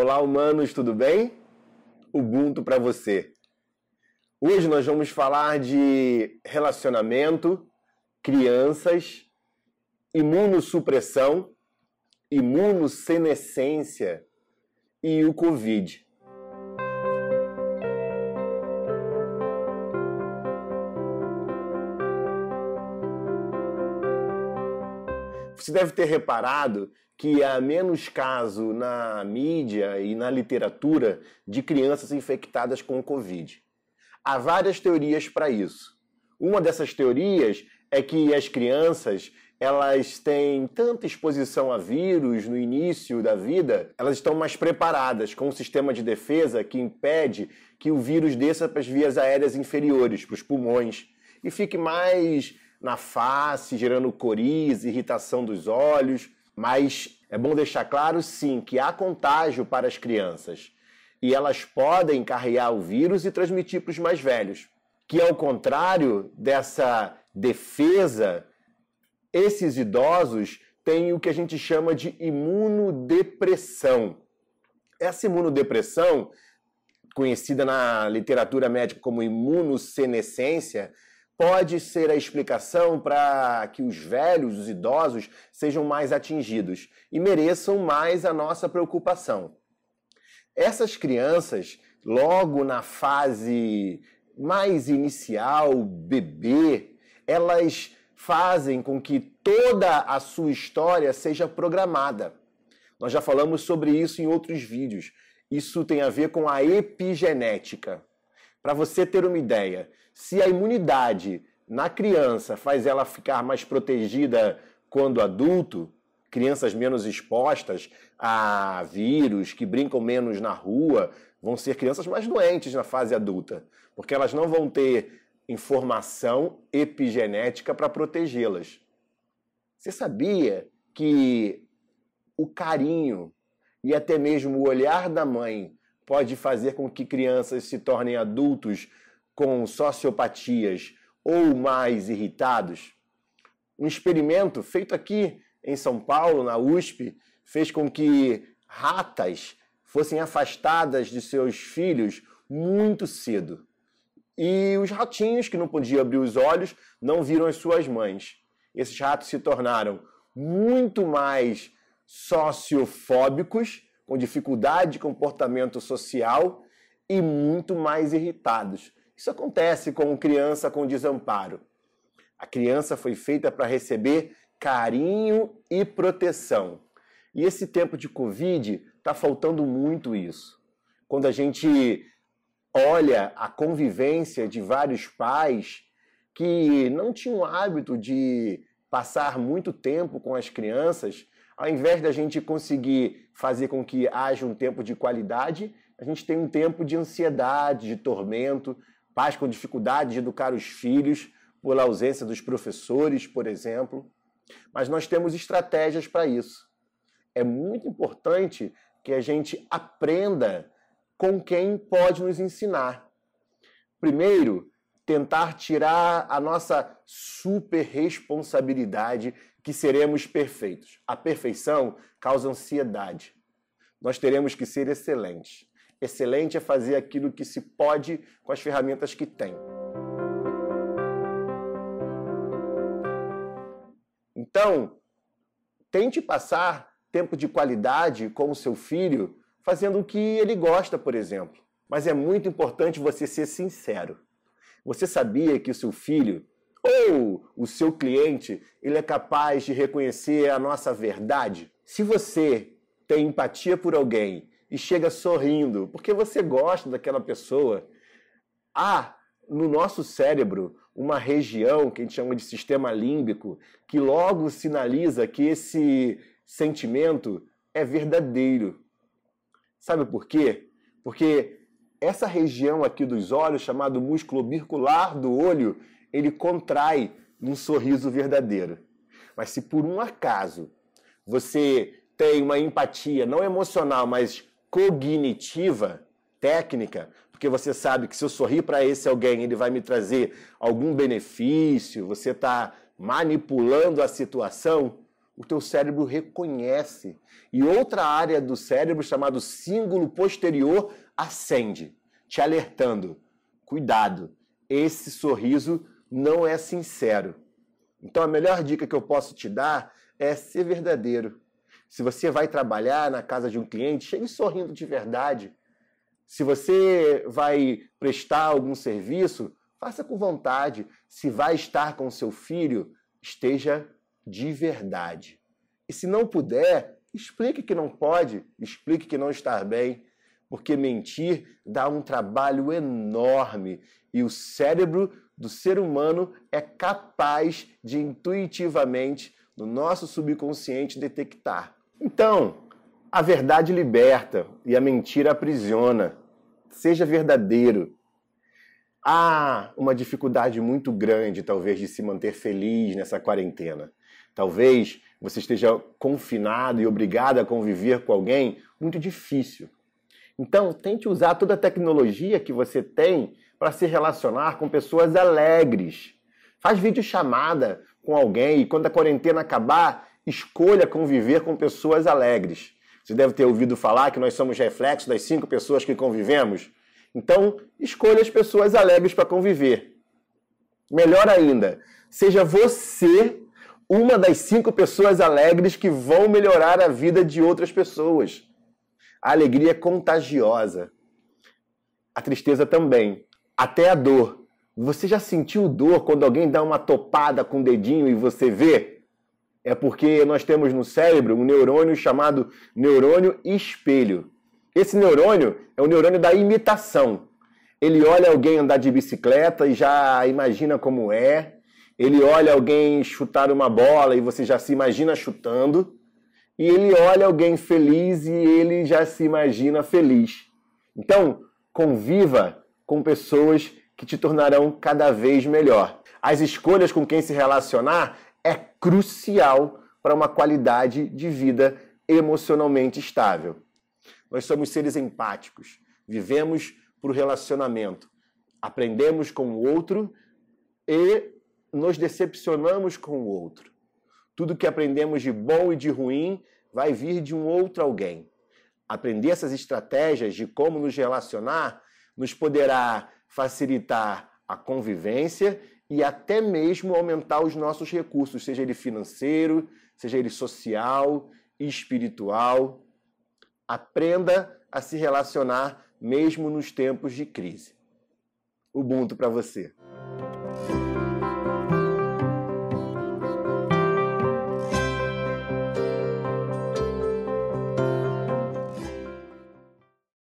Olá, humanos, tudo bem? Ubuntu para você. Hoje nós vamos falar de relacionamento, crianças, imunossupressão, imunossenescência e o Covid. Você deve ter reparado que há menos caso na mídia e na literatura de crianças infectadas com o Covid. Há várias teorias para isso. Uma dessas teorias é que as crianças elas têm tanta exposição a vírus no início da vida, elas estão mais preparadas com um sistema de defesa que impede que o vírus desça para as vias aéreas inferiores, para os pulmões, e fique mais na face, gerando coriza, irritação dos olhos. Mas é bom deixar claro, sim, que há contágio para as crianças e elas podem carregar o vírus e transmitir para os mais velhos. Que ao contrário dessa defesa, esses idosos têm o que a gente chama de imunodepressão. Essa imunodepressão, conhecida na literatura médica como imunossenescência, pode ser a explicação para que os velhos, os idosos, sejam mais atingidos e mereçam mais a nossa preocupação. Essas crianças, logo na fase mais inicial, bebê, elas fazem com que toda a sua história seja programada. Nós já falamos sobre isso em outros vídeos. Isso tem a ver com a epigenética. Para você ter uma ideia, se a imunidade na criança faz ela ficar mais protegida quando adulto, crianças menos expostas a vírus, que brincam menos na rua, vão ser crianças mais doentes na fase adulta, porque elas não vão ter informação epigenética para protegê-las. Você sabia que o carinho e até mesmo o olhar da mãe pode fazer com que crianças se tornem adultos com sociopatias ou mais irritados? Um experimento feito aqui em São Paulo, na USP, fez com que ratas fossem afastadas de seus filhos muito cedo. E os ratinhos, que não podiam abrir os olhos, não viram as suas mães. Esses ratos se tornaram muito mais sociofóbicos com dificuldade de comportamento social e muito mais irritados. Isso acontece com criança com desamparo. A criança foi feita para receber carinho e proteção. E esse tempo de Covid está faltando muito isso. Quando a gente olha a convivência de vários pais que não tinham hábito de passar muito tempo com as crianças, ao invés da gente conseguir fazer com que haja um tempo de qualidade, a gente tem um tempo de ansiedade, de tormento, pais com dificuldade de educar os filhos por ausência dos professores, por exemplo. Mas nós temos estratégias para isso. É muito importante que a gente aprenda com quem pode nos ensinar. Primeiro, tentar tirar a nossa super responsabilidade que seremos perfeitos. A perfeição causa ansiedade. Nós teremos que ser excelentes. Excelente é fazer aquilo que se pode com as ferramentas que tem. Então, tente passar tempo de qualidade com o seu filho fazendo o que ele gosta, por exemplo. Mas é muito importante você ser sincero. Você sabia que o seu filho ou o seu cliente, ele é capaz de reconhecer a nossa verdade? Se você tem empatia por alguém e chega sorrindo porque você gosta daquela pessoa, há no nosso cérebro uma região que a gente chama de sistema límbico que logo sinaliza que esse sentimento é verdadeiro. Sabe por quê? Porque essa região aqui dos olhos, chamado músculo bircular do olho, ele contrai num sorriso verdadeiro. Mas se por um acaso você tem uma empatia não emocional, mas cognitiva, técnica, porque você sabe que se eu sorrir para esse alguém, ele vai me trazer algum benefício, você está manipulando a situação, o teu cérebro reconhece e outra área do cérebro chamado cíngulo posterior acende, te alertando. Cuidado, esse sorriso não é sincero. Então a melhor dica que eu posso te dar é ser verdadeiro. Se você vai trabalhar na casa de um cliente, chegue sorrindo de verdade. Se você vai prestar algum serviço, faça com vontade. Se vai estar com seu filho, esteja de verdade. E se não puder, explique que não pode, explique que não está bem, porque mentir dá um trabalho enorme e o cérebro do ser humano é capaz de intuitivamente, no nosso subconsciente, detectar. Então, a verdade liberta e a mentira aprisiona. Seja verdadeiro. Há uma dificuldade muito grande, talvez, de se manter feliz nessa quarentena. Talvez você esteja confinado e obrigado a conviver com alguém muito difícil. Então, tente usar toda a tecnologia que você tem para se relacionar com pessoas alegres. Faz videochamada com alguém e quando a quarentena acabar, escolha conviver com pessoas alegres. Você deve ter ouvido falar que nós somos reflexos das cinco pessoas que convivemos. Então, escolha as pessoas alegres para conviver. Melhor ainda, seja você uma das cinco pessoas alegres que vão melhorar a vida de outras pessoas. A alegria é contagiosa. A tristeza também. Até a dor. Você já sentiu dor quando alguém dá uma topada com o dedinho e você vê? É porque nós temos no cérebro um neurônio chamado neurônio espelho. Esse neurônio é o neurônio da imitação. Ele olha alguém andar de bicicleta e já imagina como é. Ele olha alguém chutar uma bola e você já se imagina chutando. E ele olha alguém feliz e ele já se imagina feliz. Então, conviva com pessoas que te tornarão cada vez melhor. As escolhas com quem se relacionar é crucial para uma qualidade de vida emocionalmente estável. Nós somos seres empáticos, vivemos por relacionamento, aprendemos com o outro e nos decepcionamos com o outro. Tudo que aprendemos de bom e de ruim vai vir de um outro alguém. Aprender essas estratégias de como nos relacionar nos poderá facilitar a convivência e até mesmo aumentar os nossos recursos, seja ele financeiro, seja ele social, espiritual. Aprenda a se relacionar mesmo nos tempos de crise. Ubuntu para você.